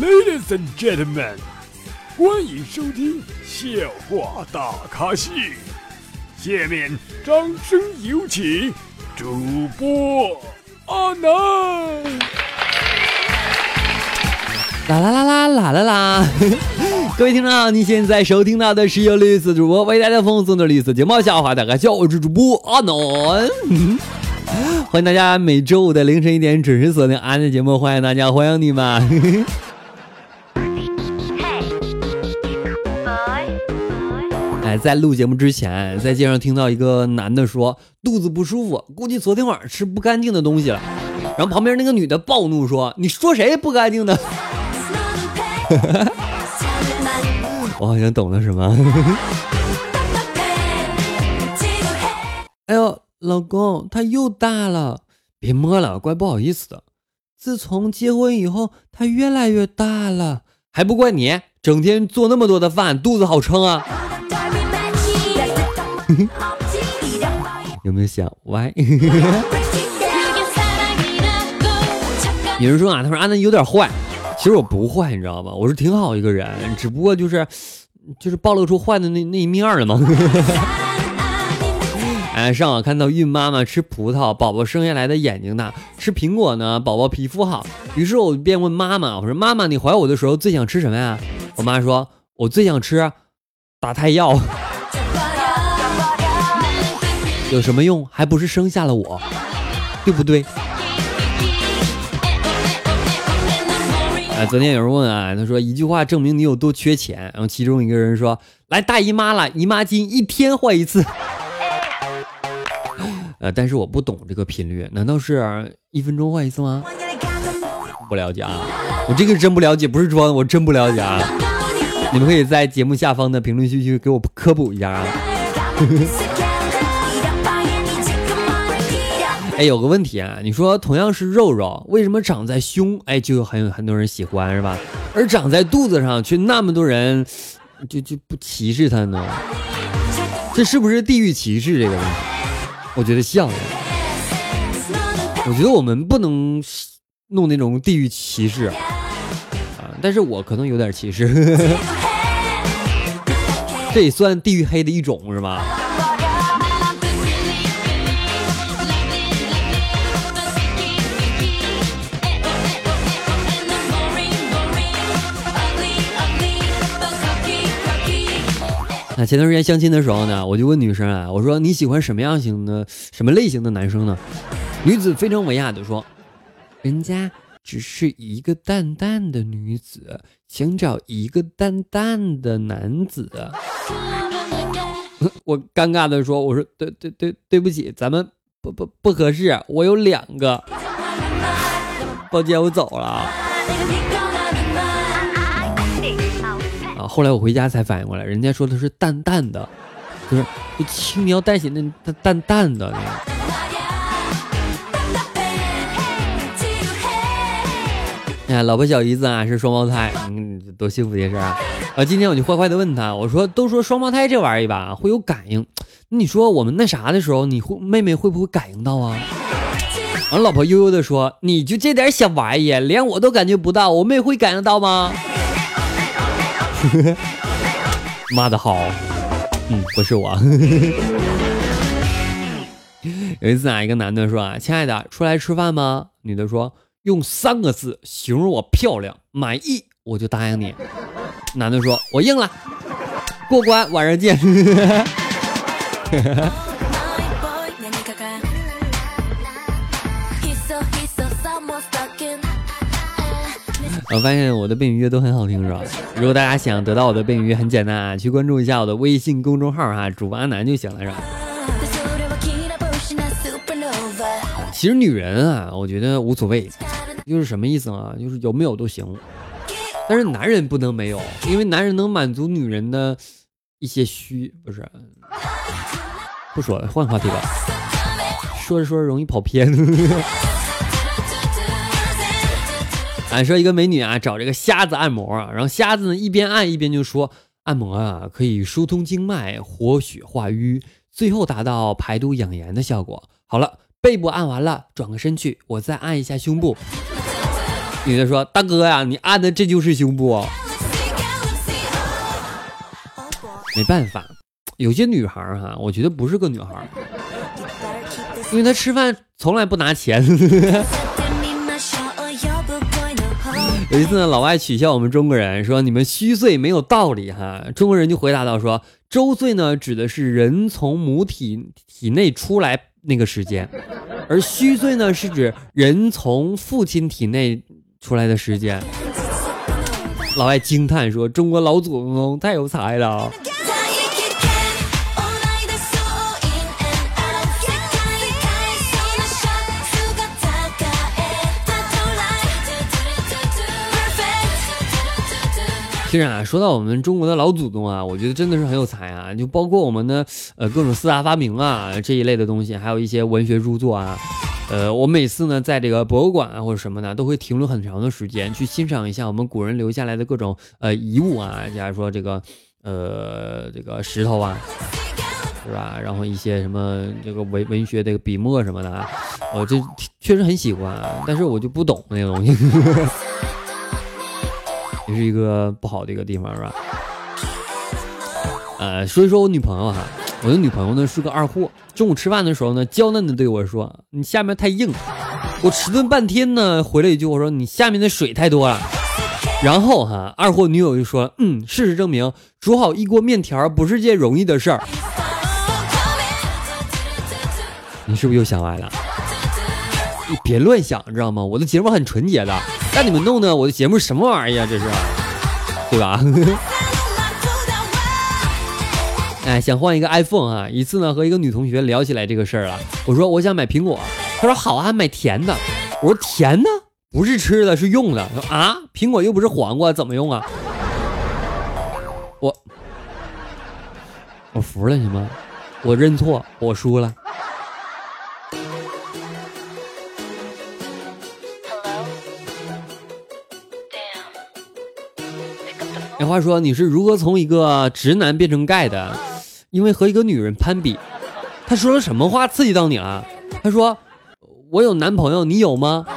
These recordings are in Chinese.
Ladies and gentlemen，欢迎收听笑话大咖秀。下面掌声有请主播阿南。啦啦啦啦啦啦啦！各位听众，你现在收听到的是由绿色主播为大家奉送的绿色节目笑话大咖秀，我是主播阿南。欢迎大家每周五的凌晨一点准时锁定安的节目，欢迎大家，欢迎你们。哎，在录节目之前，在街上听到一个男的说肚子不舒服，估计昨天晚上吃不干净的东西了。然后旁边那个女的暴怒说：“你说谁不干净的？” 我好像懂了什么。哎呦，老公，他又大了，别摸了，怪不好意思的。自从结婚以后，他越来越大了，还不怪你，整天做那么多的饭，肚子好撑啊。有没有想歪？有人说啊，他说啊，那有点坏。其实我不坏，你知道吗？我是挺好一个人，只不过就是，就是暴露出坏的那那一面了嘛？哎，上网看到孕妈妈吃葡萄，宝宝生下来的眼睛大；吃苹果呢，宝宝皮肤好。于是我便问妈妈：“我说妈妈，你怀我的时候最想吃什么呀？”我妈说：“我最想吃打胎药，有什么用？还不是生下了我，对不对？”昨天有人问啊，他说一句话证明你有多缺钱，然后其中一个人说：“来大姨妈了，姨妈巾一天换一次。”呃，但是我不懂这个频率，难道是一分钟换一次吗？不了解啊，我这个真不了解，不是装的，我真不了解啊。你们可以在节目下方的评论区去给我科普一下啊。哎，有个问题啊，你说同样是肉肉，为什么长在胸，哎，就有很有很多人喜欢是吧？而长在肚子上却那么多人就就不歧视它呢？这是不是地域歧视这个问题？我觉得像。我觉得我们不能弄那种地域歧视啊，但是我可能有点歧视，这也算地域黑的一种是吧？那前段时间相亲的时候呢，我就问女生啊，我说你喜欢什么样型的、什么类型的男生呢？女子非常文雅的说，人家只是一个淡淡的女子，想找一个淡淡的男子。我尴尬的说，我说对对对对不起，咱们不不不合适，我有两个，抱歉，我走了。后来我回家才反应过来，人家说的是淡淡的，就是就轻描淡写那淡淡淡的。哎呀，老婆小姨子啊是双胞胎，嗯，多幸福的事啊！啊，今天我就坏坏的问他，我说都说双胞胎这玩意儿吧会有感应，你说我们那啥的时候，你会妹妹会不会感应到啊？完，老婆悠悠的说，你就这点小玩意儿，连我都感觉不到，我妹会感应到吗？妈的好，嗯，不是我。有一次啊，一个男的说啊：“亲爱的，出来吃饭吗？”女的说：“用三个字形容我漂亮，满意我就答应你。”男的说：“我应了，过关，晚上见。”我发现我的背景音乐都很好听，是吧？如果大家想得到我的背景音乐，很简单啊，去关注一下我的微信公众号哈，主播阿南就行了，是吧？其实女人啊，我觉得无所谓，就是什么意思啊？就是有没有都行。但是男人不能没有，因为男人能满足女人的一些虚，不是？不说了，换话题吧。说着说着容易跑偏。俺说一个美女啊，找这个瞎子按摩啊，然后瞎子呢一边按一边就说：“按摩啊，可以疏通经脉、活血化瘀，最后达到排毒养颜的效果。”好了，背部按完了，转个身去，我再按一下胸部。女的说：“大哥呀，你按的这就是胸部。”没办法，有些女孩哈，我觉得不是个女孩，因为她吃饭从来不拿钱。有一次呢，老外取笑我们中国人，说你们虚岁没有道理哈。中国人就回答到说，周岁呢指的是人从母体体内出来那个时间，而虚岁呢是指人从父亲体内出来的时间。老外惊叹说，中国老祖宗太有才了。其实啊，说到我们中国的老祖宗啊，我觉得真的是很有才啊！就包括我们的呃各种四大发明啊这一类的东西，还有一些文学著作啊，呃，我每次呢在这个博物馆啊或者什么的，都会停留很长的时间去欣赏一下我们古人留下来的各种呃遗物啊，假如说这个呃这个石头啊，是吧？然后一些什么这个文文学这个笔墨什么的啊，我这确实很喜欢，但是我就不懂那个东西。也是一个不好的一个地方，是吧？呃，说一说我女朋友哈，我的女朋友呢是个二货。中午吃饭的时候呢，娇嫩的对我说：“你下面太硬。”我迟钝半天呢，回了一句：“我说你下面的水太多了。”然后哈，二货女友就说：“嗯，事实证明，煮好一锅面条不是件容易的事儿。”你是不是又想歪了？你 别乱想，知道吗？我的节目很纯洁的。让你们弄的，我的节目什么玩意儿啊？这是，对吧？哎，想换一个 iPhone 啊！一次呢，和一个女同学聊起来这个事儿了。我说我想买苹果，她说好啊，买甜的。我说甜的不是吃的，是用的。啊，苹果又不是黄瓜，怎么用啊？我 我服了你们，我认错，我输了。话说你是如何从一个直男变成 gay 的？因为和一个女人攀比，他说了什么话刺激到你了？他说：“我有男朋友，你有吗？”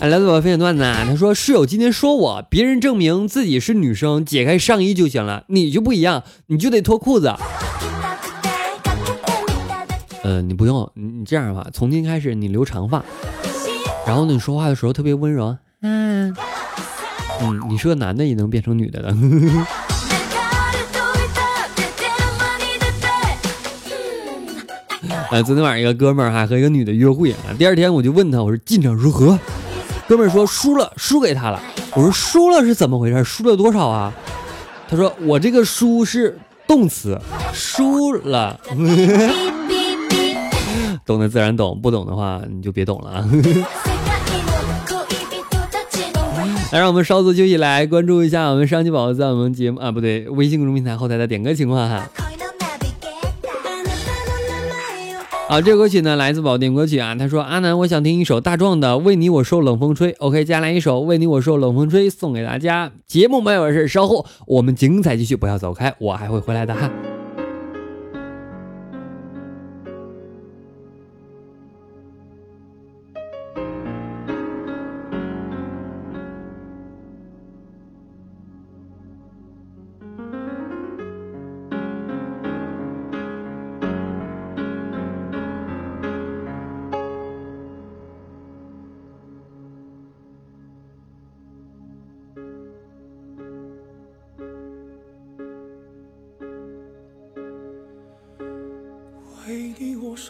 哎，来自我分享段子啊！他说室友今天说我，别人证明自己是女生，解开上衣就行了，你就不一样，你就得脱裤子。呃，你不用，你你这样吧，从今天开始你留长发，然后呢，你说话的时候特别温柔，嗯嗯，你是个男的也能变成女的的。呃，昨天晚上一个哥们儿还和一个女的约会啊，第二天我就问他，我说进展如何？哥们儿说输了，输给他了。我说输了是怎么回事？输了多少啊？他说我这个输是动词，输了。懂的自然懂，不懂的话你就别懂了啊！来，让我们稍作休息，来关注一下我们上期宝宝在我们节目啊，不对，微信公众平台后台的点歌情况哈。好，这个歌曲呢来自宝点歌曲啊，他说阿南，我想听一首大壮的《为你我受冷风吹》。OK，接下来一首《为你我受冷风吹》送给大家。节目没有事，稍后我们精彩继续，不要走开，我还会回来的哈。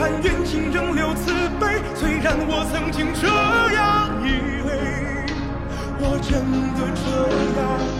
盼缘尽仍留慈悲，虽然我曾经这样以为，我真的这样。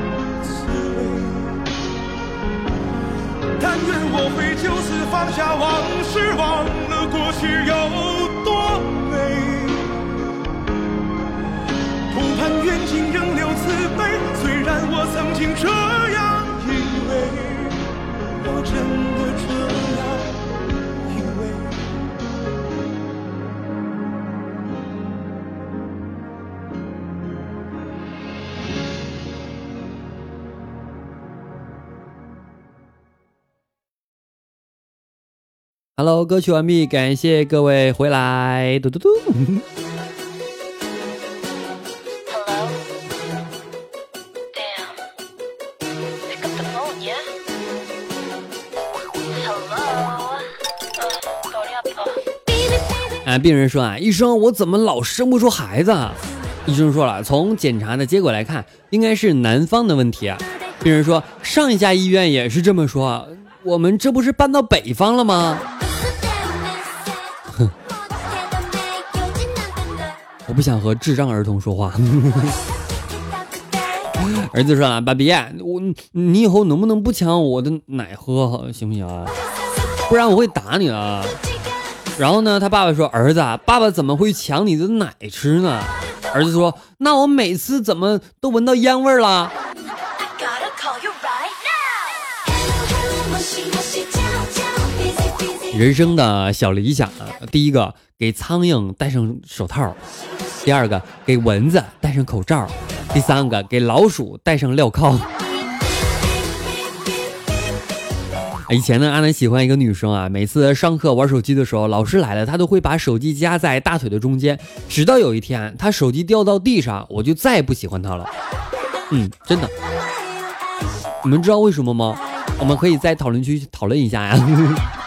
但愿我会就此放下往事，忘了过去有多美。不盼缘尽仍留慈悲，虽然我曾经这样以为，我真的 Hello，歌曲完毕，感谢各位回来，嘟嘟嘟。啊，病人说啊，医生，我怎么老生不出孩子？医生说了，从检查的结果来看，应该是男方的问题啊。病人说，上一家医院也是这么说，我们这不是搬到北方了吗？我不想和智障儿童说话。儿子说了，爸比，我你以后能不能不抢我的奶喝，行不行啊？不然我会打你的。然后呢，他爸爸说：“儿子，爸爸怎么会抢你的奶吃呢？”儿子说：“那我每次怎么都闻到烟味了人生的小理想，第一个给苍蝇戴上手套，第二个给蚊子戴上口罩，第三个给老鼠戴上镣铐。以前呢，阿南喜欢一个女生啊，每次上课玩手机的时候，老师来了，她都会把手机夹在大腿的中间。直到有一天，她手机掉到地上，我就再也不喜欢她了。嗯，真的。你们知道为什么吗？我们可以在讨论区讨论一下呀。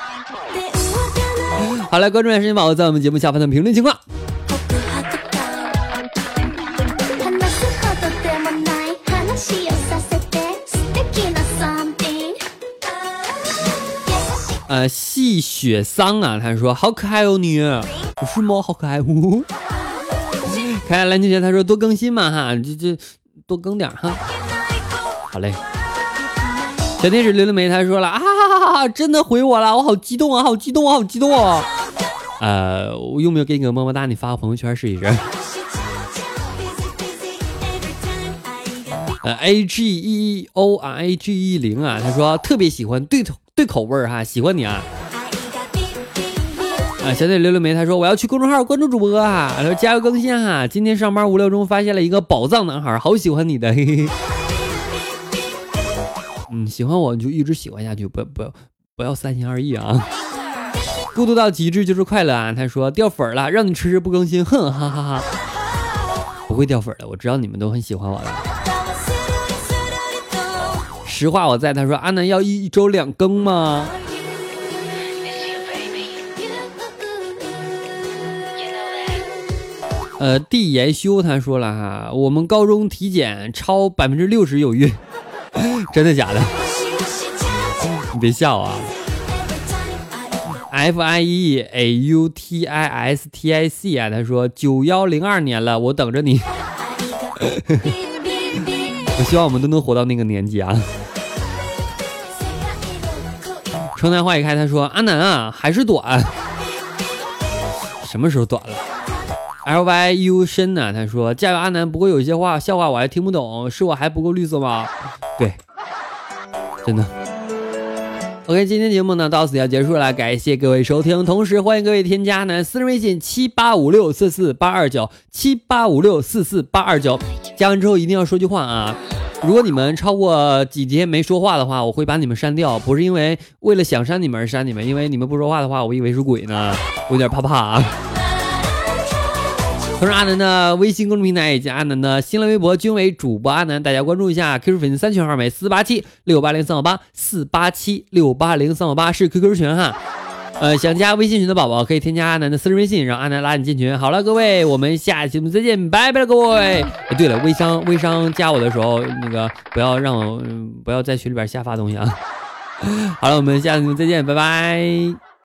好了，观众们，时间宝宝在我们节目下方的评论情况。呃，细雪桑啊，他说好可爱哦你，不是吗？好可爱哦。可爱篮球鞋他说多更新嘛哈，这这多更点哈。好嘞。小天使刘刘梅他说了啊，真的回我了，我好激动啊，好激动啊，好激动啊。呃，我用不用给你个么么哒？你发个朋友圈试一试。呃，A G E O 啊，A G E 零啊，他说特别喜欢对口对口味儿哈，喜欢你啊。啊，小腿刘刘梅他说我要去公众号关注主播啊，他说加油更新哈，今天上班无聊中发现了一个宝藏男孩，好喜欢你的，嘿嘿。嗯，喜欢我你就一直喜欢下去，不要不要不要三心二意啊。孤独到极致就是快乐啊！他说掉粉儿了，让你迟迟不更新，哼哈哈哈！不会掉粉儿的，我知道你们都很喜欢我的。实话我在，他说阿南要一一周两更吗.呃，地研修他说了哈，我们高中体检超百分之六十有孕，真的假的？你别笑啊！F I E A U T I S T I C 啊，他说九幺零二年了，我等着你。我希望我们都能活到那个年纪啊！城南花已开，他说阿南啊，还是短，什么时候短了？L Y U 深呢？他说：“加油，阿南。不过有些话笑话我还听不懂，是我还不够绿色吗？”对，真的。OK，今天节目呢到此要结束了，感谢各位收听，同时欢迎各位添加呢私人微信七八五六四四八二九七八五六四四八二九，加完之后一定要说句话啊！如果你们超过几天没说话的话，我会把你们删掉，不是因为为了想删你们而删你们，因为你们不说话的话，我以为是鬼呢，我有点怕怕啊。同时，阿南的微信公众平台以及阿南的新浪微博均为主播阿南，大家关注一下。QQ 粉丝三群号为四八七六八零三五八四八七六八零三五八是 QQ 群哈。呃，想加微信群的宝宝可以添加阿南的私人微信，让阿南拉你进群。好了，各位，我们下期节目再见，拜拜了，各位。对了，微商微商加我的时候，那个不要让我、不要在群里边瞎发东西啊。好了，我们下次节目再见，拜拜。